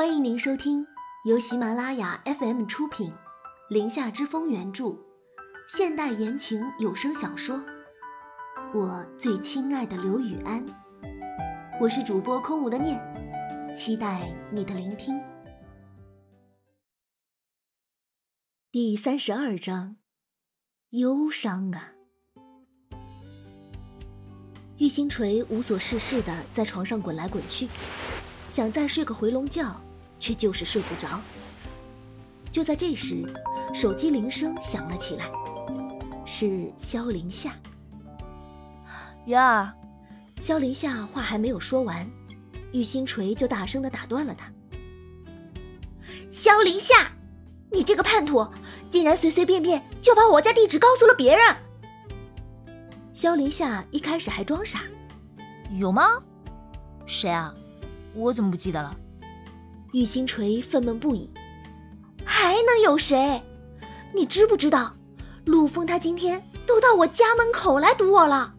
欢迎您收听由喜马拉雅 FM 出品，《林下之风》原著，现代言情有声小说《我最亲爱的刘雨安》。我是主播空无的念，期待你的聆听。第三十二章，忧伤啊！玉星锤无所事事的在床上滚来滚去，想再睡个回笼觉，却就是睡不着。就在这时，手机铃声响了起来，是萧林夏。云儿，萧林夏话还没有说完，玉星锤就大声的打断了他：“萧林夏，你这个叛徒，竟然随随便便就把我家地址告诉了别人！”萧林夏一开始还装傻，有吗？谁啊？我怎么不记得了？玉星锤愤懑不已，还能有谁？你知不知道，陆枫他今天都到我家门口来堵我了。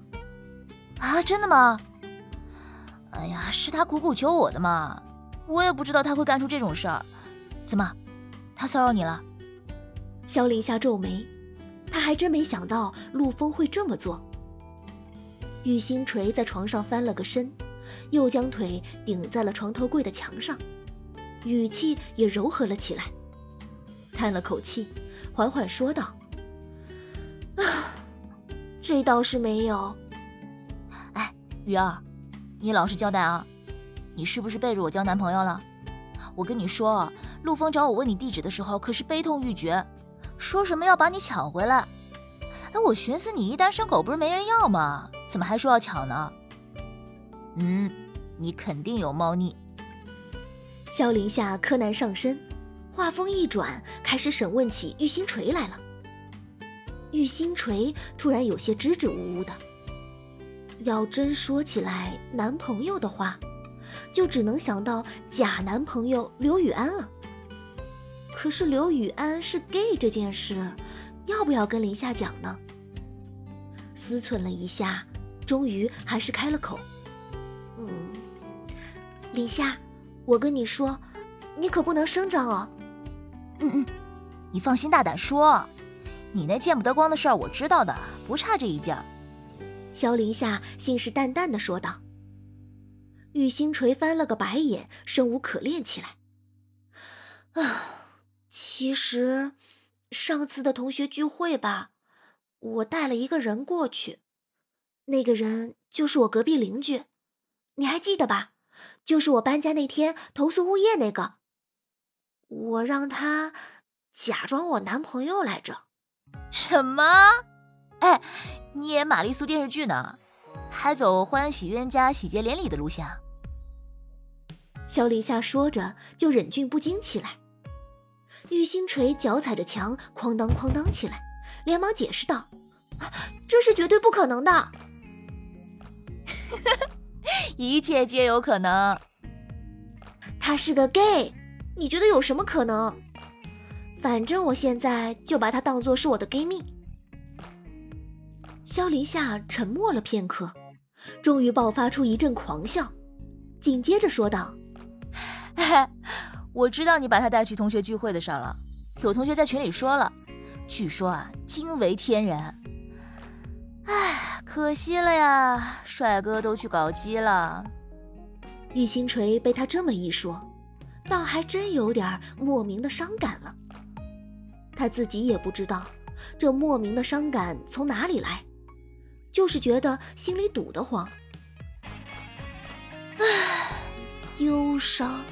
啊，真的吗？哎呀，是他苦苦求我的嘛，我也不知道他会干出这种事儿。怎么，他骚扰你了？萧凌夏皱眉，他还真没想到陆枫会这么做。玉星锤在床上翻了个身，又将腿顶在了床头柜的墙上，语气也柔和了起来，叹了口气，缓缓说道：“啊，这倒是没有。哎，雨儿，你老实交代啊，你是不是背着我交男朋友了？我跟你说，陆枫找我问你地址的时候可是悲痛欲绝，说什么要把你抢回来。哎，我寻思你一单身狗不是没人要吗？”怎么还说要抢呢？嗯，你肯定有猫腻。萧凌夏柯南上身，话锋一转，开始审问起玉星锤来了。玉星锤突然有些支支吾吾的。要真说起来男朋友的话，就只能想到假男朋友刘雨安了。可是刘雨安是 gay 这件事，要不要跟林夏讲呢？思忖了一下。终于还是开了口，嗯，林夏，我跟你说，你可不能声张哦。嗯嗯，你放心大胆说，你那见不得光的事儿我知道的，不差这一件。萧凌夏信誓旦旦的说道。玉星锤翻了个白眼，生无可恋起来。啊，其实上次的同学聚会吧，我带了一个人过去。那个人就是我隔壁邻居，你还记得吧？就是我搬家那天投诉物业那个。我让他假装我男朋友来着。什么？哎，你演玛丽苏电视剧呢？还走欢喜冤家、喜结连理的路线啊？萧凌夏说着就忍俊不禁起来。玉星锤脚踩着墙，哐当哐当起来，连忙解释道：“这是绝对不可能的。”一切皆有可能。他是个 gay，你觉得有什么可能？反正我现在就把他当做是我的 gay 蜜。萧林夏沉默了片刻，终于爆发出一阵狂笑，紧接着说道：“我知道你把他带去同学聚会的事了，有同学在群里说了，据说啊惊为天人。唉。”可惜了呀，帅哥都去搞基了。玉星锤被他这么一说，倒还真有点莫名的伤感了。他自己也不知道这莫名的伤感从哪里来，就是觉得心里堵得慌。唉，忧伤，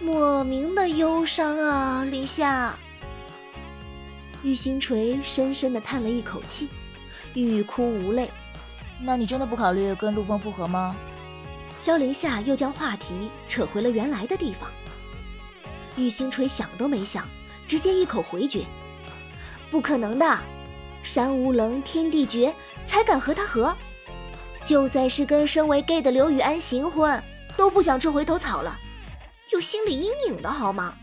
莫名的忧伤啊，林夏。玉星锤深深的叹了一口气。欲哭无泪，那你真的不考虑跟陆枫复合吗？萧凌夏又将话题扯回了原来的地方。玉星锤想都没想，直接一口回绝：“不可能的，山无棱，天地绝，才敢和他合。就算是跟身为 gay 的刘雨安行婚，都不想吃回头草了，有心理阴影的好吗？”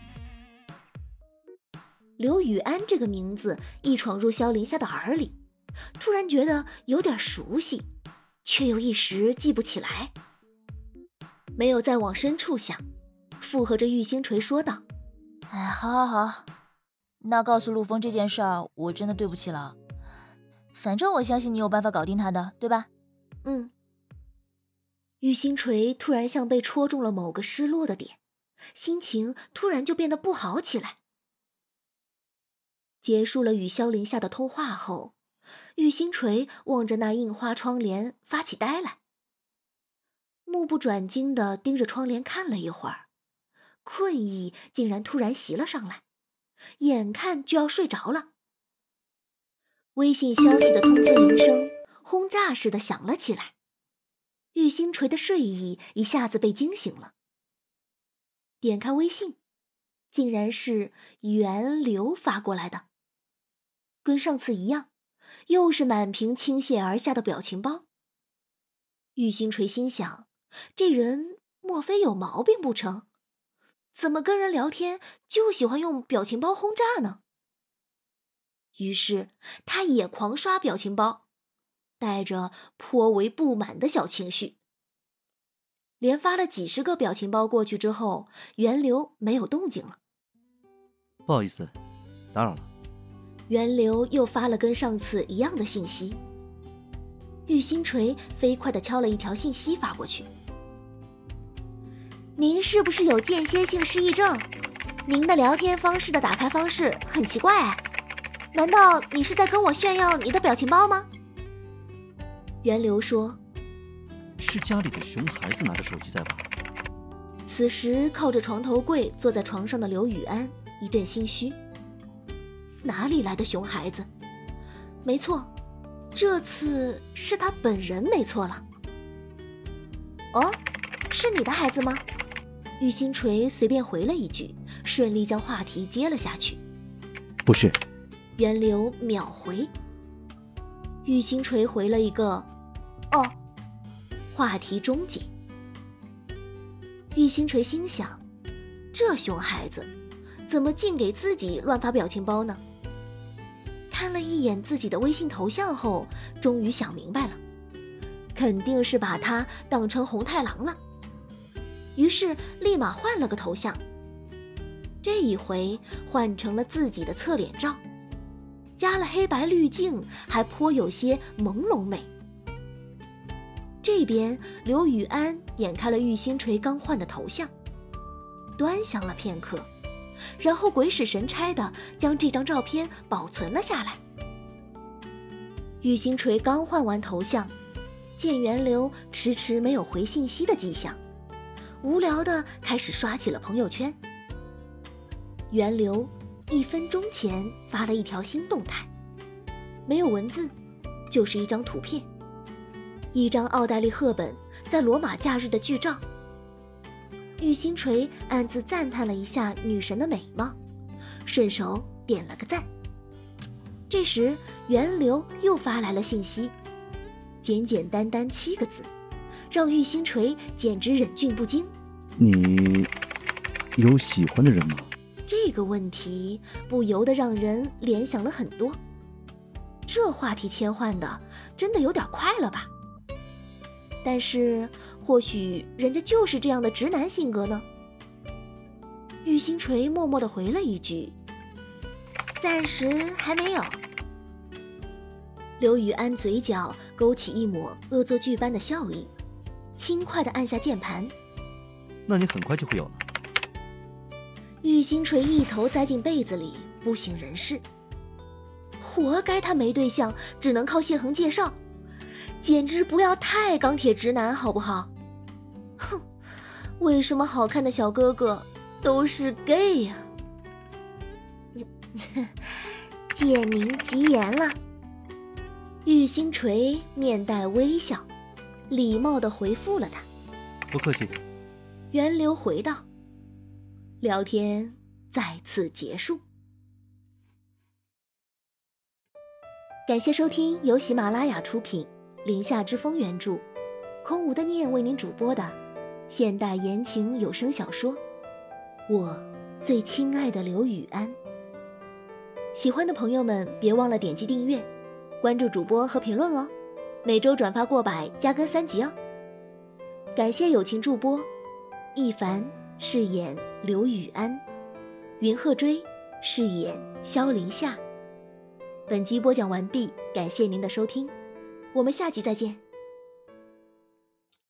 刘雨安这个名字一闯入萧凌夏的耳里。突然觉得有点熟悉，却又一时记不起来。没有再往深处想，附和着玉星锤说道：“哎，好，好，好，那告诉陆枫这件事儿，我真的对不起了。反正我相信你有办法搞定他的，对吧？”嗯。玉星锤突然像被戳中了某个失落的点，心情突然就变得不好起来。结束了与萧凌夏的通话后，玉星锤望着那印花窗帘发起呆来，目不转睛地盯着窗帘看了一会儿，困意竟然突然袭了上来，眼看就要睡着了。微信消息的通知铃声轰炸似的响了起来。玉星锤的睡意一下子被惊醒了。点开微信，竟然是源流发过来的，跟上次一样，又是满屏倾泻而下的表情包。玉星锤心想：这人莫非有毛病不成？怎么跟人聊天就喜欢用表情包轰炸呢？于是他也狂刷表情包。带着颇为不满的小情绪，连发了几十个表情包过去之后，源流没有动静了。不好意思，打扰了。源流又发了跟上次一样的信息。玉星锤飞快地敲了一条信息发过去：“您是不是有间歇性失忆症？您的聊天方式的打开方式很奇怪，难道你是在跟我炫耀你的表情包吗？”源流说：“是家里的熊孩子拿着手机在玩。”此时靠着床头柜坐在床上的刘雨安一阵心虚。哪里来的熊孩子？没错，这次是他本人没错了。哦，是你的孩子吗？玉星锤随便回了一句，顺利将话题接了下去。不是。源流秒回。玉星锤回了一个“哦”，话题终结。玉星锤心想：这熊孩子怎么净给自己乱发表情包呢？看了一眼自己的微信头像后，终于想明白了，肯定是把他当成红太狼了。于是立马换了个头像，这一回换成了自己的侧脸照。加了黑白滤镜，还颇有些朦胧美。这边刘雨安点开了玉星锤刚换的头像，端详了片刻，然后鬼使神差的将这张照片保存了下来。玉星锤刚换完头像，见源流迟迟没有回信息的迹象，无聊的开始刷起了朋友圈。源流。一分钟前发了一条新动态，没有文字，就是一张图片，一张奥黛丽·赫本在罗马假日的剧照。玉星锤暗自赞叹了一下女神的美貌，顺手点了个赞。这时源流又发来了信息，简简单单七个字，让玉星锤简直忍俊不禁。你有喜欢的人吗？这个问题不由得让人联想了很多，这话题切换的真的有点快了吧？但是或许人家就是这样的直男性格呢。玉星锤默默的回了一句：“暂时还没有。”刘雨安嘴角勾起一抹恶作剧般的笑意，轻快的按下键盘：“那你很快就会有了。”玉星锤一头栽进被子里，不省人事。活该他没对象，只能靠谢恒介绍，简直不要太钢铁直男，好不好？哼，为什么好看的小哥哥都是 gay 呀？借您吉言了。玉星锤面带微笑，礼貌的回复了他。不客气。源流回道。聊天再次结束。感谢收听由喜马拉雅出品、林下之风原著、空无的念为您主播的现代言情有声小说《我最亲爱的刘雨安》。喜欢的朋友们别忘了点击订阅、关注主播和评论哦，每周转发过百加更三集哦。感谢友情助播一凡。饰演刘雨安，云鹤追饰演萧凌夏。本集播讲完毕，感谢您的收听，我们下集再见。